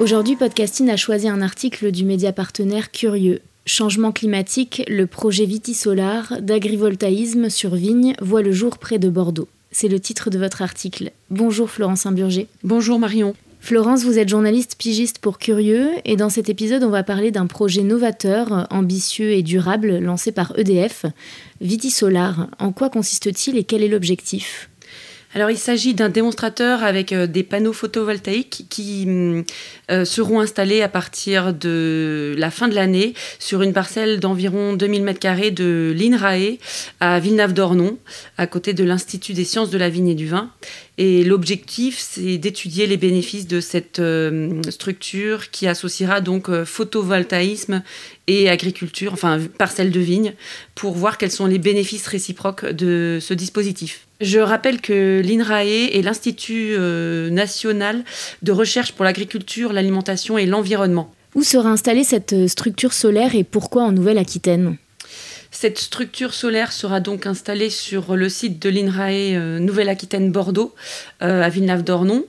Aujourd'hui, Podcasting a choisi un article du média partenaire Curieux. Changement climatique, le projet Vitisolar d'agrivoltaïsme sur vigne voit le jour près de Bordeaux. C'est le titre de votre article. Bonjour Florence Imburger. Bonjour Marion. Florence, vous êtes journaliste pigiste pour Curieux et dans cet épisode, on va parler d'un projet novateur, ambitieux et durable lancé par EDF, Vitisolar. En quoi consiste-t-il et quel est l'objectif? Alors il s'agit d'un démonstrateur avec euh, des panneaux photovoltaïques qui mm, euh, seront installés à partir de la fin de l'année sur une parcelle d'environ 2000 m2 de l'INRAE à Villeneuve-d'Ornon, à côté de l'Institut des sciences de la vigne et du vin. Et l'objectif, c'est d'étudier les bénéfices de cette euh, structure qui associera donc photovoltaïsme et agriculture, enfin parcelle de vigne, pour voir quels sont les bénéfices réciproques de ce dispositif. Je rappelle que l'INRAE est l'Institut euh, national de recherche pour l'agriculture, l'alimentation et l'environnement. Où sera installée cette structure solaire et pourquoi en Nouvelle-Aquitaine? Cette structure solaire sera donc installée sur le site de l'INRAE euh, Nouvelle-Aquitaine-Bordeaux, euh, à Villeneuve-d'Ornon.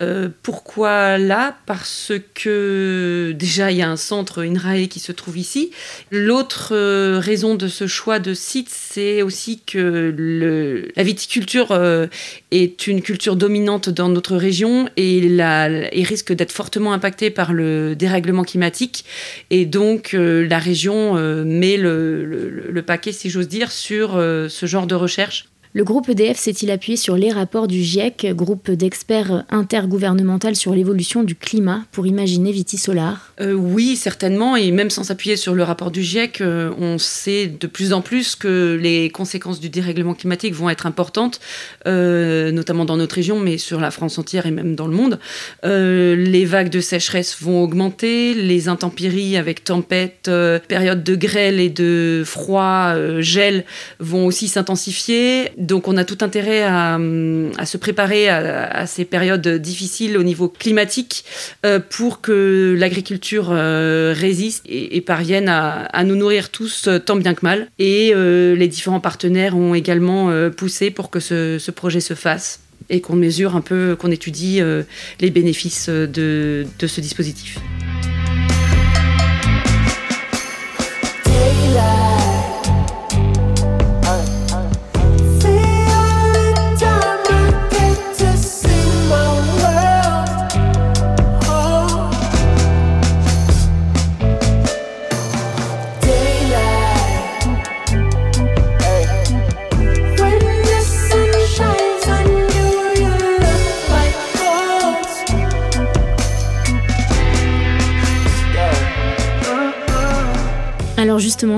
Euh, pourquoi là? Parce que déjà, il y a un centre INRAE qui se trouve ici. L'autre raison de ce choix de site, c'est aussi que la viticulture est une culture dominante dans notre région et, risque d'être fortement impactée par le dérèglement climatique. Et donc, la région met le paquet, si j'ose dire, sur euh, ce genre de recherche le groupe EDF s'est-il appuyé sur les rapports du GIEC, groupe d'experts intergouvernemental sur l'évolution du climat, pour imaginer Viti Solar? Euh, Oui, certainement, et même sans s'appuyer sur le rapport du GIEC, euh, on sait de plus en plus que les conséquences du dérèglement climatique vont être importantes, euh, notamment dans notre région, mais sur la France entière et même dans le monde. les vagues de sécheresse vont augmenter, les intempéries avec tempêtes, périodes de grêle et de froid, gel vont aussi s'intensifier donc on a tout intérêt à, se préparer à, ces périodes difficiles au niveau climatique euh, pour que l'agriculture euh, résiste et, parvienne à, nous nourrir tous euh, tant bien que mal. Et les différents partenaires ont également poussé pour que ce, projet se fasse et qu'on mesure un peu, qu'on étudie les bénéfices de ce dispositif.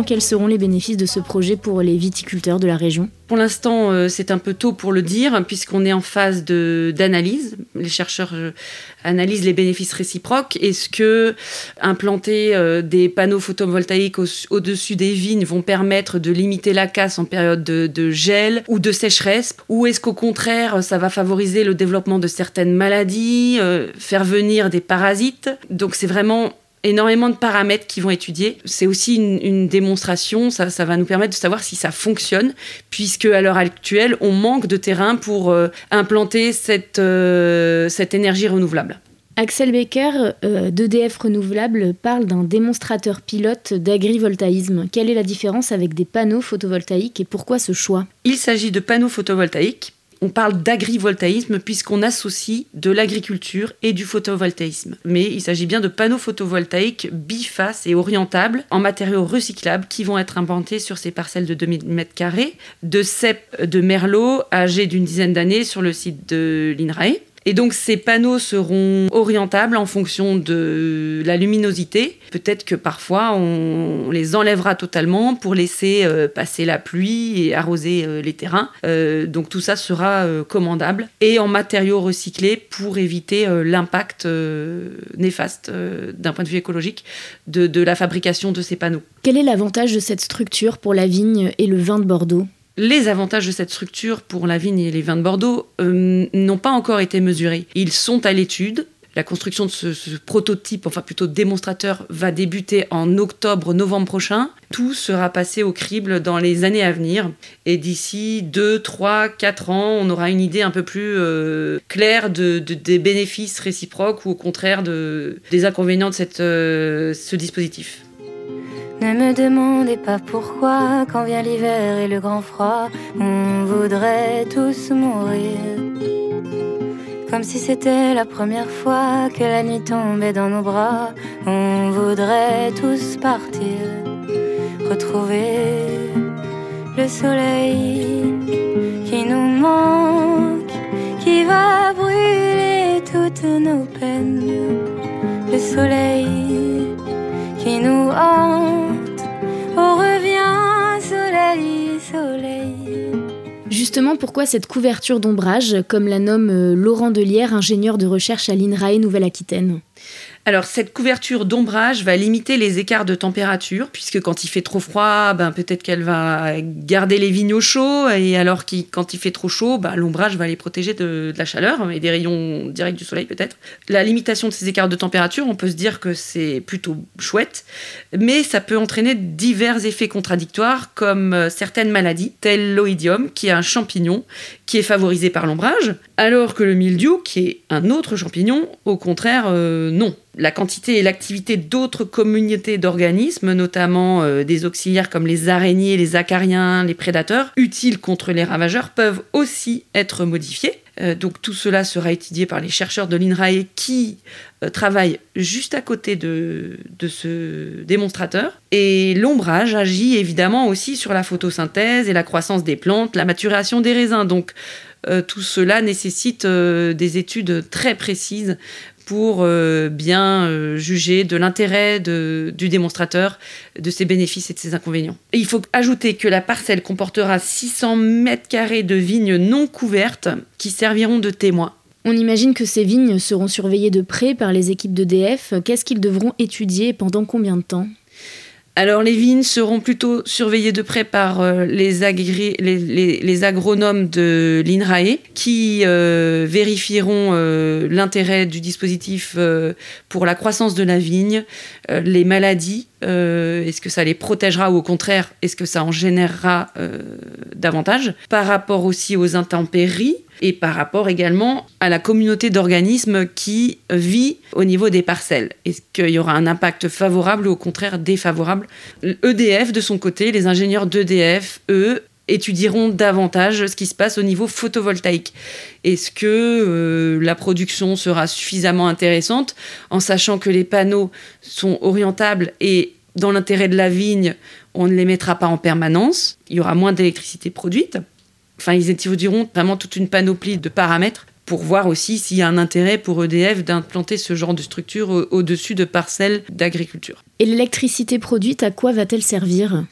Quels seront les bénéfices de ce projet pour les viticulteurs de la région Pour l'instant, euh, c'est un peu tôt pour le dire, puisqu'on est en phase d'analyse. Les chercheurs euh, analysent les bénéfices réciproques. Est-ce que implanter euh, des panneaux photovoltaïques au-dessus des vignes vont permettre de limiter la casse en période de, de gel ou de sécheresse? Ou est-ce qu'au contraire, ça va favoriser le développement de certaines maladies, faire venir des parasites? Donc c'est vraiment énormément de paramètres qui vont étudier. C'est aussi une, démonstration, ça, ça, va nous permettre de savoir si ça fonctionne, puisque à l'heure actuelle, on manque de terrain pour euh, implanter cette, euh, cette énergie renouvelable. Axel Becker euh, d'EDF Renouvelable parle d'un démonstrateur pilote d'agrivoltaïsme. Quelle est la différence avec des panneaux photovoltaïques et pourquoi ce choix? Il s'agit de panneaux photovoltaïques on parle d'agrivoltaïsme puisqu'on associe de l'agriculture et du photovoltaïsme. Mais il s'agit bien de panneaux photovoltaïques bifaces et orientables en matériaux recyclables qui vont être implantés sur ces parcelles de 2000 m2 de cèpes de merlot âgés d'une dizaine d'années sur le site de l'INRAE. Et donc ces panneaux seront orientables en fonction de la luminosité. Peut-être que parfois on les enlèvera totalement pour laisser euh, passer la pluie et arroser euh, les terrains. Euh, donc tout ça sera commandable et en matériaux recyclés pour éviter l'impact néfaste d'un point de vue écologique de, de la fabrication de ces panneaux. Quel est l'avantage de cette structure pour la vigne et le vin de Bordeaux? Les avantages de cette structure pour la vigne et les vins de Bordeaux euh, n'ont pas encore été mesurés. Ils sont à l'étude. La construction de ce, prototype, enfin plutôt démonstrateur, va débuter en octobre-novembre prochain. Tout sera passé au crible dans les années à venir. Et d'ici 2, 3, 4 ans, on aura une idée un peu plus euh, claire de, des bénéfices réciproques ou au contraire des inconvénients de euh, ce dispositif. Ne me demandez pas pourquoi, quand vient l'hiver et le grand froid, on voudrait tous mourir. Comme si c'était la première fois que la nuit tombait dans nos bras, on voudrait tous partir, retrouver le soleil qui nous manque, qui va brûler toutes nos peines. Le soleil qui nous hante Justement, pourquoi cette couverture d'ombrage, comme la nomme euh, Laurent Delière, ingénieur de recherche à l'INRAE Nouvelle-Aquitaine? Alors cette couverture d'ombrage va limiter les écarts de température puisque quand il fait trop froid, ben, peut-être qu'elle va garder les vignes au chaud et alors qu quand il fait trop chaud, ben, l'ombrage va les protéger de, la chaleur et des rayons directs du soleil peut-être. La limitation de ces écarts de température, on peut se dire que c'est plutôt chouette, mais ça peut entraîner divers effets contradictoires comme euh, certaines maladies, telles l'oïdium qui est un champignon qui est favorisé par l'ombrage, alors que le mildiou qui est un autre champignon, au contraire euh, non la quantité et l'activité d'autres communautés d'organismes, notamment euh, des auxiliaires comme les araignées, les acariens, les prédateurs, utiles contre les ravageurs, peuvent aussi être modifiés. Euh, donc tout cela sera étudié par les chercheurs de l'INRAE qui euh, travaillent juste à côté de ce démonstrateur. Et l'ombrage agit évidemment aussi sur la photosynthèse et la croissance des plantes, la maturation des raisins. Donc tout cela nécessite des études très précises pour euh, bien euh, juger de l'intérêt du démonstrateur, de ses bénéfices et de ses inconvénients. il faut ajouter que la parcelle comportera 600 mètres carrés de vignes non couvertes qui serviront de témoins. On imagine que ces vignes seront surveillées de près par les équipes d'EDF. Qu'est-ce qu'ils devront étudier pendant combien de temps? Alors les vignes seront plutôt surveillées de près par euh, les, agronomes de l'INRAE qui euh, vérifieront euh, l'intérêt du dispositif pour la croissance de la vigne, les maladies, est-ce que ça les protégera ou au contraire est-ce que ça en générera davantage, par rapport aussi aux intempéries et par rapport également à la communauté d'organismes qui vit au niveau des parcelles. Est-ce qu'il y aura un impact favorable ou au contraire défavorable? EDF, de son côté, les ingénieurs d'EDF, eux, étudieront davantage ce qui se passe au niveau photovoltaïque. Est-ce que euh, la production sera suffisamment intéressante en sachant que les panneaux sont orientables et dans l'intérêt de la vigne, on ne les mettra pas en permanence, il y aura moins d'électricité produite. Enfin, ils étudieront vraiment toute une panoplie de paramètres pour voir aussi s'il y a un intérêt pour EDF d'implanter ce genre de structure au-dessus de parcelles d'agriculture. Et l'électricité produite, à quoi va-t-elle servir?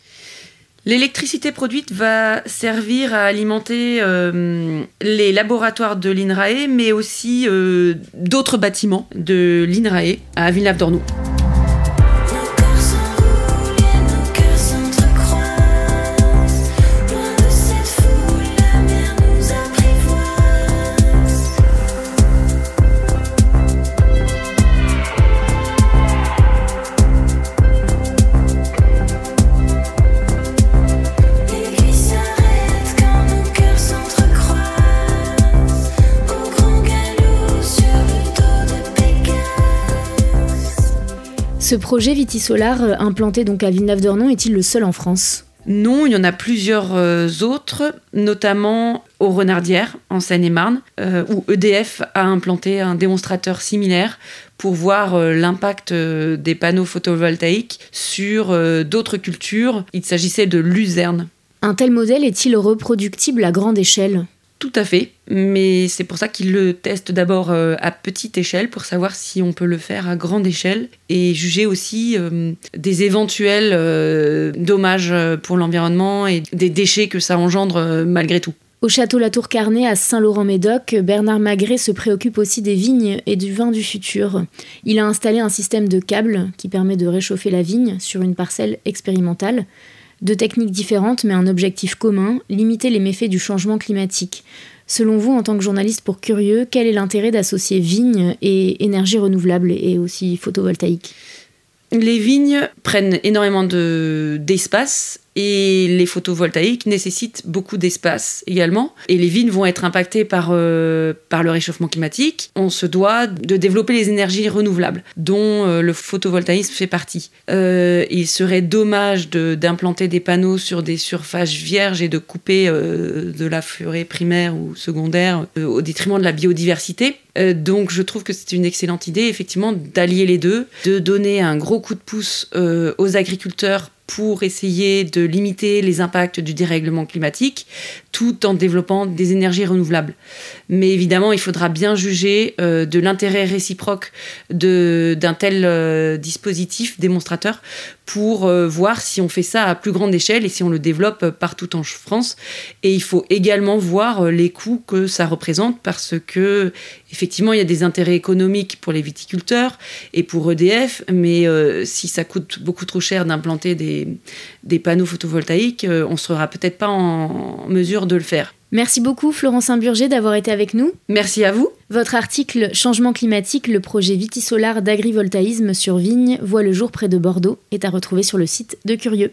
L'électricité produite va servir à alimenter euh, les laboratoires de l'INRAE, mais aussi euh, d'autres bâtiments de l'INRAE à Villeneuve-d'Ornou. Ce projet Vitisolar, euh, implanté donc à Villeneuve-d'Ornon, est-il le seul en France? Non, il y en a plusieurs euh, autres, notamment au Renardière, en Seine-et-Marne, euh, où EDF a implanté un démonstrateur similaire pour voir euh, l'impact des panneaux photovoltaïques sur d'autres cultures. Il s'agissait de luzerne. Un tel modèle est-il reproductible à grande échelle? Tout à fait, mais c'est pour ça qu'ils le testent d'abord euh, à petite échelle pour savoir si on peut le faire à grande échelle et juger aussi euh, des éventuels euh, dommages pour l'environnement et des déchets que ça engendre malgré tout. Au château La Tour Carnet à Saint-Laurent-Médoc, Bernard Magret se préoccupe aussi des vignes et du vin du futur. Il a installé un système de câbles qui permet de réchauffer la vigne sur une parcelle expérimentale. Deux techniques différentes mais un objectif commun, limiter les méfaits du changement climatique. Selon vous, en tant que journaliste pour Curieux, quel est l'intérêt d'associer vignes et énergie renouvelable et aussi photovoltaïque Les vignes prennent énormément d'espace et les photovoltaïques nécessitent beaucoup d'espace également. Et les vignes vont être impactées par, euh, par le réchauffement climatique. On se doit de développer les énergies renouvelables, dont euh, le photovoltaïsme fait partie. Euh, il serait dommage d'implanter des panneaux sur des surfaces vierges et de couper de la forêt primaire ou secondaire au détriment de la biodiversité. Donc je trouve que c'est une excellente idée, effectivement, d'allier les deux, de donner un gros coup de pouce aux agriculteurs pour essayer de limiter les impacts du dérèglement climatique, tout en développant des énergies renouvelables. Mais évidemment, il faudra bien juger euh, de l'intérêt réciproque d'un tel euh, dispositif démonstrateur pour euh, voir si on fait ça à plus grande échelle et si on le développe partout en France. Et il faut également voir les coûts que ça représente parce que effectivement, il y a des intérêts économiques pour les viticulteurs et pour EDF, mais si ça coûte beaucoup trop cher d'implanter des, des, panneaux photovoltaïques, on ne sera peut-être pas en mesure de le faire. Merci beaucoup Florence Saint-Burger d'avoir été avec nous. Merci à vous. Votre article Changement climatique, le projet Vitisolar d'agrivoltaïsme sur vigne voit le jour près de Bordeaux est à retrouver sur le site de Curieux.